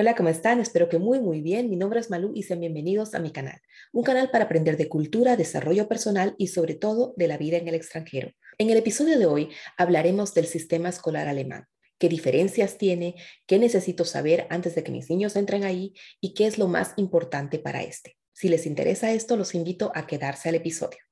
Hola, ¿cómo están? Espero que muy, muy bien. Mi nombre es Malú y sean bienvenidos a mi canal. Un canal para aprender de cultura, desarrollo personal y sobre todo de la vida en el extranjero. En el episodio de hoy hablaremos del sistema escolar alemán. ¿Qué diferencias tiene? ¿Qué necesito saber antes de que mis niños entren ahí? ¿Y qué es lo más importante para este? Si les interesa esto, los invito a quedarse al episodio.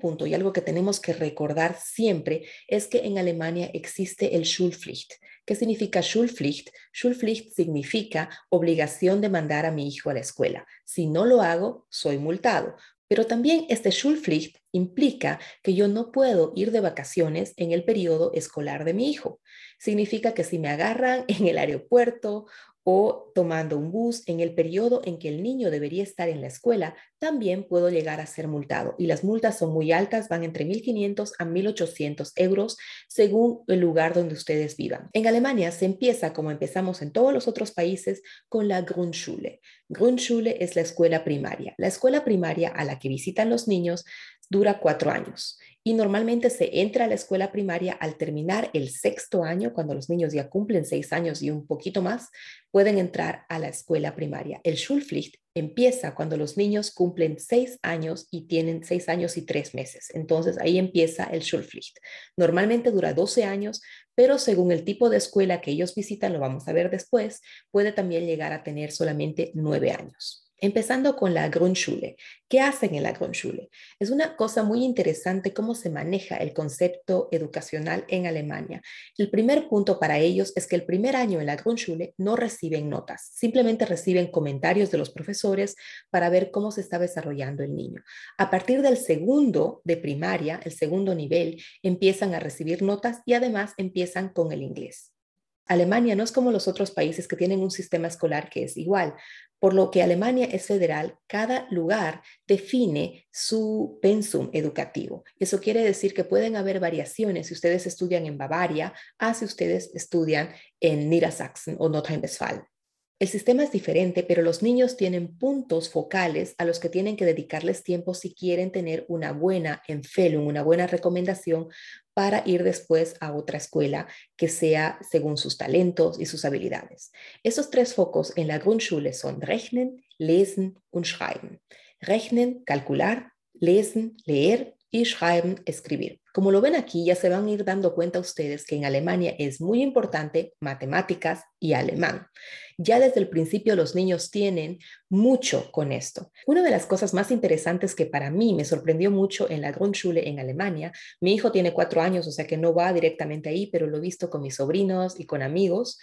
Punto y algo que tenemos que recordar siempre es que en Alemania existe el Schulpflicht. ¿Qué significa Schulpflicht? Schulpflicht significa obligación de mandar a mi hijo a la escuela. Si no lo hago, soy multado. Pero también este Schulpflicht implica que yo no puedo ir de vacaciones en el periodo escolar de mi hijo. Significa que si me agarran en el aeropuerto o tomando un bus en el periodo en que el niño debería estar en la escuela, también puedo llegar a ser multado. Y las multas son muy altas, van entre 1.500 a 1.800 euros según el lugar donde ustedes vivan. En Alemania se empieza, como empezamos en todos los otros países, con la Grundschule. Grundschule es la escuela primaria. La escuela primaria a la que visitan los niños dura cuatro años y normalmente se entra a la escuela primaria al terminar el sexto año, cuando los niños ya cumplen seis años y un poquito más, pueden entrar a la escuela primaria. El Schulpflicht empieza cuando los niños cumplen seis años y tienen seis años y tres meses. Entonces ahí empieza el Schulpflicht. Normalmente dura 12 años, pero según el tipo de escuela que ellos visitan, lo vamos a ver después, puede también llegar a tener solamente nueve años. Empezando con la Grundschule. ¿Qué hacen en la Grundschule? Es una cosa muy interesante cómo se maneja el concepto educacional en Alemania. El primer punto para ellos es que el primer año en la Grundschule no reciben notas, simplemente reciben comentarios de los profesores para ver cómo se está desarrollando el niño. A partir del segundo de primaria, el segundo nivel, empiezan a recibir notas y además empiezan con el inglés. Alemania no es como los otros países que tienen un sistema escolar que es igual. Por lo que Alemania es federal, cada lugar define su pensum educativo. Eso quiere decir que pueden haber variaciones si ustedes estudian en Bavaria a si ustedes estudian en Niedersachsen o Nordrhein-Westfalen. El sistema es diferente, pero los niños tienen puntos focales a los que tienen que dedicarles tiempo si quieren tener una buena Empfehlung, una buena recomendación para ir después a otra escuela que sea según sus talentos y sus habilidades. Esos tres focos en la Grundschule son Rechnen, Lesen und Schreiben. Rechnen, calcular, Lesen, leer y schreiben, escribir. Como lo ven aquí, ya se van a ir dando cuenta ustedes que en Alemania es muy importante matemáticas y alemán. Ya desde el principio los niños tienen mucho con esto. Una de las cosas más interesantes que para mí me sorprendió mucho en la Grundschule en Alemania, mi hijo tiene cuatro años, o sea que no va directamente ahí, pero lo he visto con mis sobrinos y con amigos,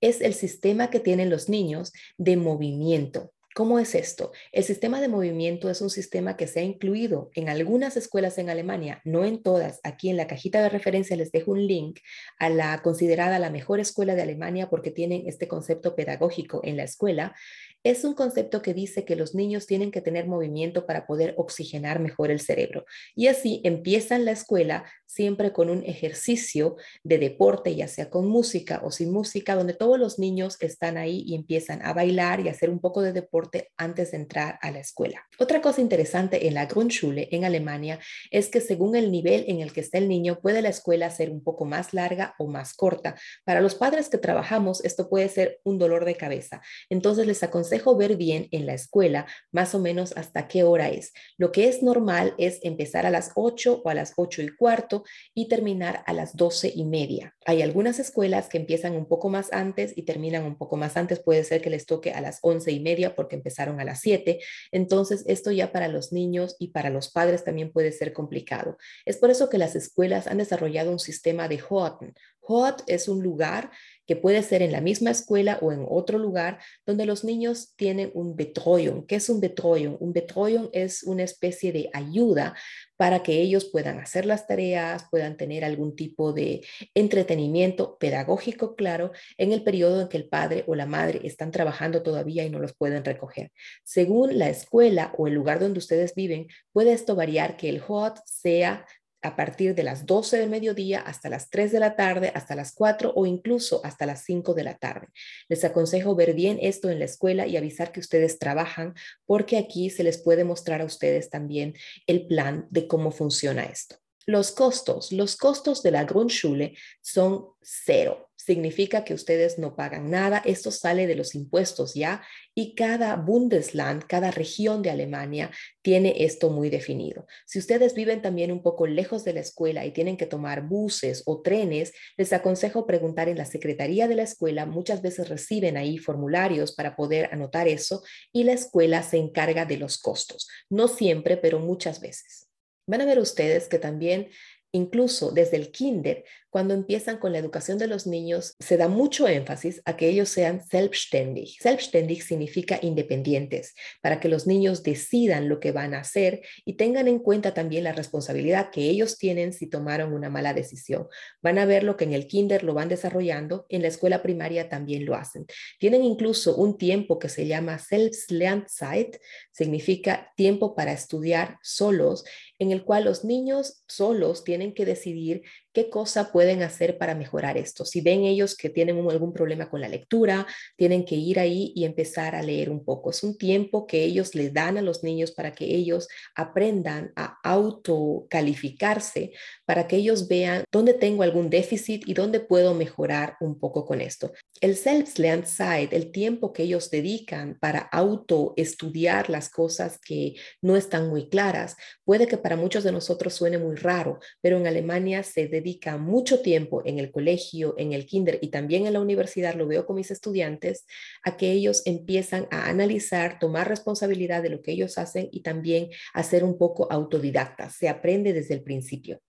es el sistema que tienen los niños de movimiento. ¿Cómo es esto? El sistema de movimiento es un sistema que se ha incluido en algunas escuelas en Alemania, no en todas. Aquí en la cajita de referencia les dejo un link a la considerada la mejor escuela de Alemania porque tienen este concepto pedagógico en la escuela. Es un concepto que dice que los niños tienen que tener movimiento para poder oxigenar mejor el cerebro. Y así empiezan la escuela siempre con un ejercicio de deporte, ya sea con música o sin música, donde todos los niños están ahí y empiezan a bailar y a hacer un poco de deporte antes de entrar a la escuela. Otra cosa interesante en la Grundschule en Alemania es que según el nivel en el que está el niño, puede la escuela ser un poco más larga o más corta. Para los padres que trabajamos, esto puede ser un dolor de cabeza. Entonces les aconsejo ver bien en la escuela más o menos hasta qué hora es. Lo que es normal es empezar a las 8 o a las 8 y cuarto y terminar a las 12 y media. Hay algunas escuelas que empiezan un poco más antes y terminan un poco más antes. Puede ser que les toque a las 11 y media porque empezaron a las 7. Entonces, esto ya para los niños y para los padres también puede ser complicado. Es por eso que las escuelas han desarrollado un sistema de Horten. Hot es un lugar que puede ser en la misma escuela o en otro lugar donde los niños tienen un Betreuung. ¿Qué es un Betreuung? Un Betreuung es una especie de ayuda para que ellos puedan hacer las tareas, puedan tener algún tipo de entretenimiento pedagógico, claro, en el periodo en que el padre o la madre están trabajando todavía y no los pueden recoger. Según la escuela o el lugar donde ustedes viven, puede esto variar que el HOT sea a partir de las 12 del mediodía hasta las 3 de la tarde, hasta las 4 o incluso hasta las 5 de la tarde. Les aconsejo ver bien esto en la escuela y avisar que ustedes trabajan porque aquí se les puede mostrar a ustedes también el plan de cómo funciona esto. Los costos, los costos de la Grundschule son cero significa que ustedes no pagan nada. Esto sale de los impuestos ya y cada Bundesland, cada región de Alemania tiene esto muy definido. Si ustedes viven también un poco lejos de la escuela y tienen que tomar buses o trenes, les aconsejo preguntar en la secretaría de la escuela. Muchas veces reciben ahí formularios para poder anotar eso y la escuela se encarga de los costos. No siempre, pero muchas veces. Van a ver ustedes que también Incluso desde el kinder, cuando empiezan con la educación de los niños, se da mucho énfasis a que ellos sean selbstständig. Selbstständig significa independientes, para que los niños decidan lo que van a hacer y tengan en cuenta también la responsabilidad que ellos tienen si tomaron una mala decisión. Van a ver lo que en el kinder lo van desarrollando, en la escuela primaria también lo hacen. Tienen incluso un tiempo que se llama Selbstlernzeit, significa tiempo para estudiar solos, en el cual los niños solos tienen que decidir qué cosa pueden hacer para mejorar esto. Si ven ellos que tienen algún problema con la lectura, tienen que ir ahí y empezar a leer un poco. Es un tiempo que ellos les dan a los niños para que ellos aprendan a autocalificarse, para que ellos vean dónde tengo algún déficit y dónde puedo mejorar un poco con esto. El Selbstlernzeit, el tiempo que ellos dedican para autoestudiar las cosas que no están muy claras, puede que para muchos de nosotros suene muy raro, pero en Alemania se dedica mucho tiempo en el colegio, en el kinder y también en la universidad, lo veo con mis estudiantes, a que ellos empiezan a analizar, tomar responsabilidad de lo que ellos hacen y también a ser un poco autodidactas. Se aprende desde el principio.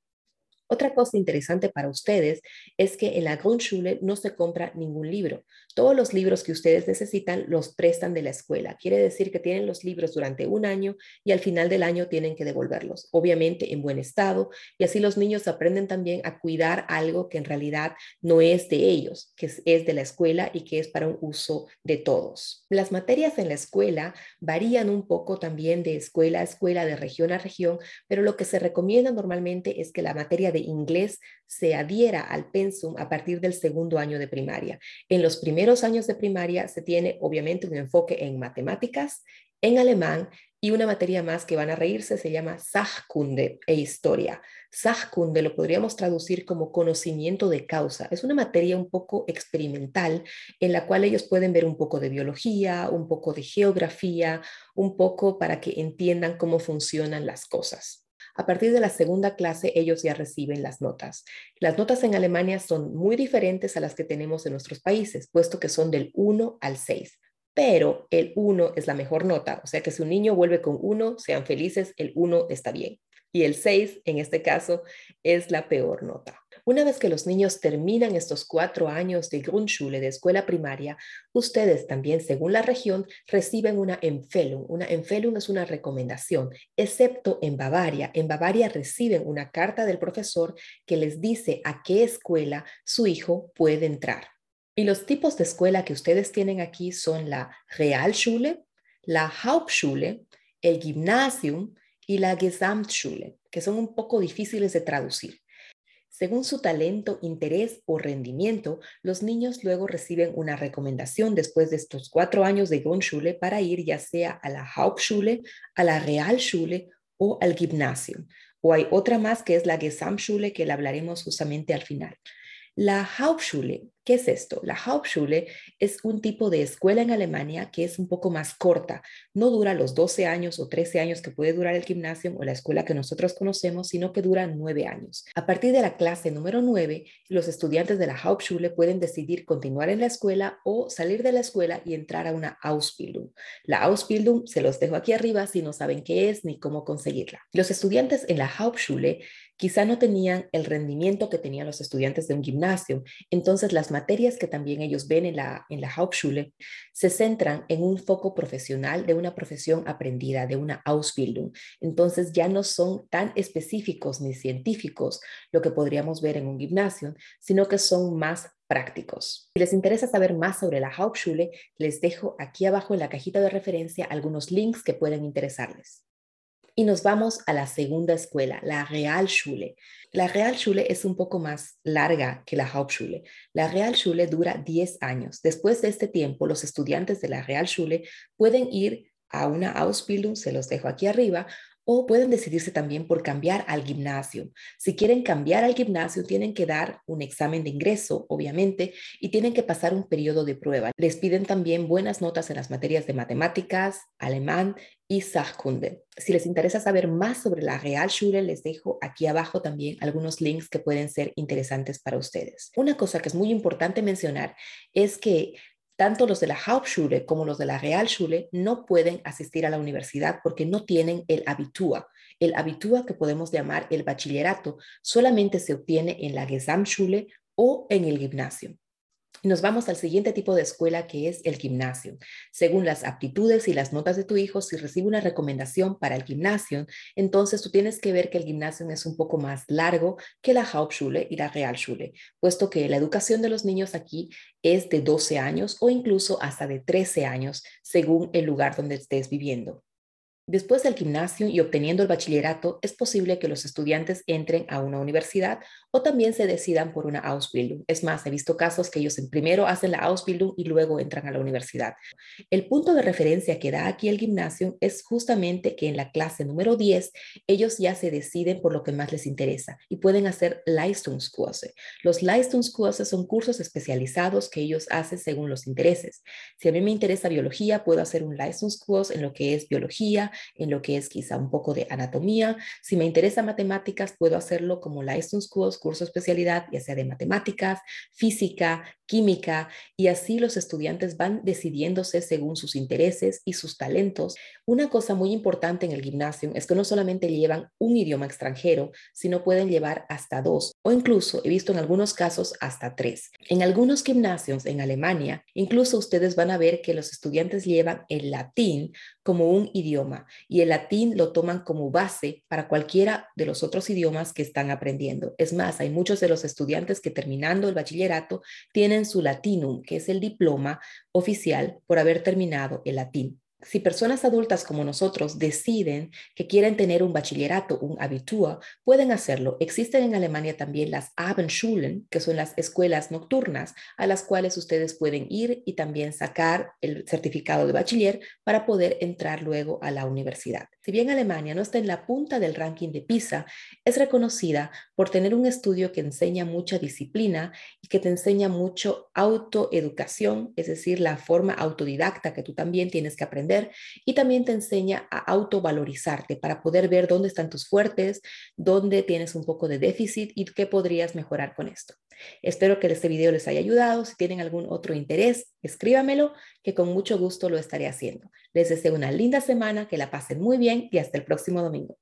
Otra cosa interesante para ustedes es que en la Grundschule no se compra ningún libro. Todos los libros que ustedes necesitan los prestan de la escuela. Quiere decir que tienen los libros durante un año y al final del año tienen que devolverlos, obviamente en buen estado. Y así los niños aprenden también a cuidar algo que en realidad no es de ellos, que es de la escuela y que es para un uso de todos. Las materias en la escuela varían un poco también de escuela a escuela, de región a región, pero lo que se recomienda normalmente es que la materia de inglés se adhiera al pensum a partir del segundo año de primaria. En los primeros años de primaria se tiene obviamente un enfoque en matemáticas, en alemán y una materia más que van a reírse se llama Sachkunde e historia. Sachkunde lo podríamos traducir como conocimiento de causa. Es una materia un poco experimental en la cual ellos pueden ver un poco de biología, un poco de geografía, un poco para que entiendan cómo funcionan las cosas. A partir de la segunda clase, ellos ya reciben las notas. Las notas en Alemania son muy diferentes a las que tenemos en nuestros países, puesto que son del 1 al 6. Pero el 1 es la mejor nota, o sea que si un niño vuelve con 1, sean felices, el 1 está bien. Y el 6, en este caso, es la peor nota. Una vez que los niños terminan estos cuatro años de Grundschule, de escuela primaria, ustedes también, según la región, reciben una Empfehlung. Una Empfehlung es una recomendación, excepto en Bavaria. En Bavaria reciben una carta del profesor que les dice a qué escuela su hijo puede entrar. Y los tipos de escuela que ustedes tienen aquí son la Realschule, la Hauptschule, el Gymnasium y la Gesamtschule, que son un poco difíciles de traducir. Según su talento, interés o rendimiento, los niños luego reciben una recomendación después de estos cuatro años de Grundschule para ir ya sea a la Hauptschule, a la Realschule o al Gymnasium. O hay otra más que es la Gesamtschule que la hablaremos justamente al final. La Hauptschule ¿Qué es esto? La Hauptschule es un tipo de escuela en Alemania que es un poco más corta. No dura los 12 años o 13 años que puede durar el gimnasio o la escuela que nosotros conocemos, sino que dura 9 años. A partir de la clase número 9, los estudiantes de la Hauptschule pueden decidir continuar en la escuela o salir de la escuela y entrar a una Ausbildung. La Ausbildung se los dejo aquí arriba si no saben qué es ni cómo conseguirla. Los estudiantes en la Hauptschule quizá no tenían el rendimiento que tenían los estudiantes de un gimnasio, entonces las materias que también ellos ven en la, en la Hauptschule se centran en un foco profesional de una profesión aprendida, de una Ausbildung. Entonces ya no son tan específicos ni científicos lo que podríamos ver en un gimnasio, sino que son más prácticos. Si les interesa saber más sobre la Hauptschule, les dejo aquí abajo en la cajita de referencia algunos links que pueden interesarles. Y nos vamos a la segunda escuela, la Realschule. La Realschule es un poco más larga que la Hauptschule. La Realschule dura 10 años. Después de este tiempo, los estudiantes de la Realschule pueden ir a una Ausbildung, se los dejo aquí arriba, o pueden decidirse también por cambiar al gimnasio. Si quieren cambiar al gimnasio, tienen que dar un examen de ingreso, obviamente, y tienen que pasar un periodo de prueba. Les piden también buenas notas en las materias de matemáticas, alemán y Sachkunde. Si les interesa saber más sobre la Realschule, les dejo aquí abajo también algunos links que pueden ser interesantes para ustedes. Una cosa que es muy importante mencionar es que tanto los de la Hauptschule como los de la Realschule no pueden asistir a la universidad porque no tienen el Abitur. El Abitur que podemos llamar el bachillerato solamente se obtiene en la Gesamtschule o en el gimnasio. Nos vamos al siguiente tipo de escuela que es el gimnasio. Según las aptitudes y las notas de tu hijo, si recibe una recomendación para el gimnasio, entonces tú tienes que ver que el gimnasio es un poco más largo que la Hauptschule y la Realschule, puesto que la educación de los niños aquí es de 12 años o incluso hasta de 13 años, según el lugar donde estés viviendo. Después del gimnasio y obteniendo el bachillerato, es posible que los estudiantes entren a una universidad o también se decidan por una Ausbildung. Es más, he visto casos que ellos primero hacen la Ausbildung y luego entran a la universidad. El punto de referencia que da aquí el gimnasio es justamente que en la clase número 10 ellos ya se deciden por lo que más les interesa y pueden hacer Leistungskurse. Los Leistungskurse son cursos especializados que ellos hacen según los intereses. Si a mí me interesa biología, puedo hacer un Leistungskurs en lo que es biología, en lo que es quizá un poco de anatomía. Si me interesa matemáticas, puedo hacerlo como Leistungskurs, curso especialidad, ya sea de matemáticas, física, química, y así los estudiantes van decidiéndose según sus intereses y sus talentos. Una cosa muy importante en el gimnasio es que no solamente llevan un idioma extranjero, sino pueden llevar hasta dos, o incluso he visto en algunos casos hasta tres. En algunos gimnasios en Alemania, incluso ustedes van a ver que los estudiantes llevan el latín como un idioma y el latín lo toman como base para cualquiera de los otros idiomas que están aprendiendo. Es más, hay muchos de los estudiantes que terminando el bachillerato tienen su latinum, que es el diploma oficial por haber terminado el latín si personas adultas como nosotros deciden que quieren tener un bachillerato, un Abitur, pueden hacerlo. Existen en Alemania también las Abendschulen, que son las escuelas nocturnas a las cuales ustedes pueden ir y también sacar el certificado de bachiller para poder entrar luego a la universidad. Si bien Alemania no está en la punta del ranking de PISA, es reconocida por tener un estudio que enseña mucha disciplina y que te enseña mucho autoeducación, es decir, la forma autodidacta que tú también tienes que y también te enseña a autovalorizarte para poder ver dónde están tus fuertes, dónde tienes un poco de déficit y qué podrías mejorar con esto. Espero que este video les haya ayudado. Si tienen algún otro interés, escríbamelo, que con mucho gusto lo estaré haciendo. Les deseo una linda semana, que la pasen muy bien y hasta el próximo domingo.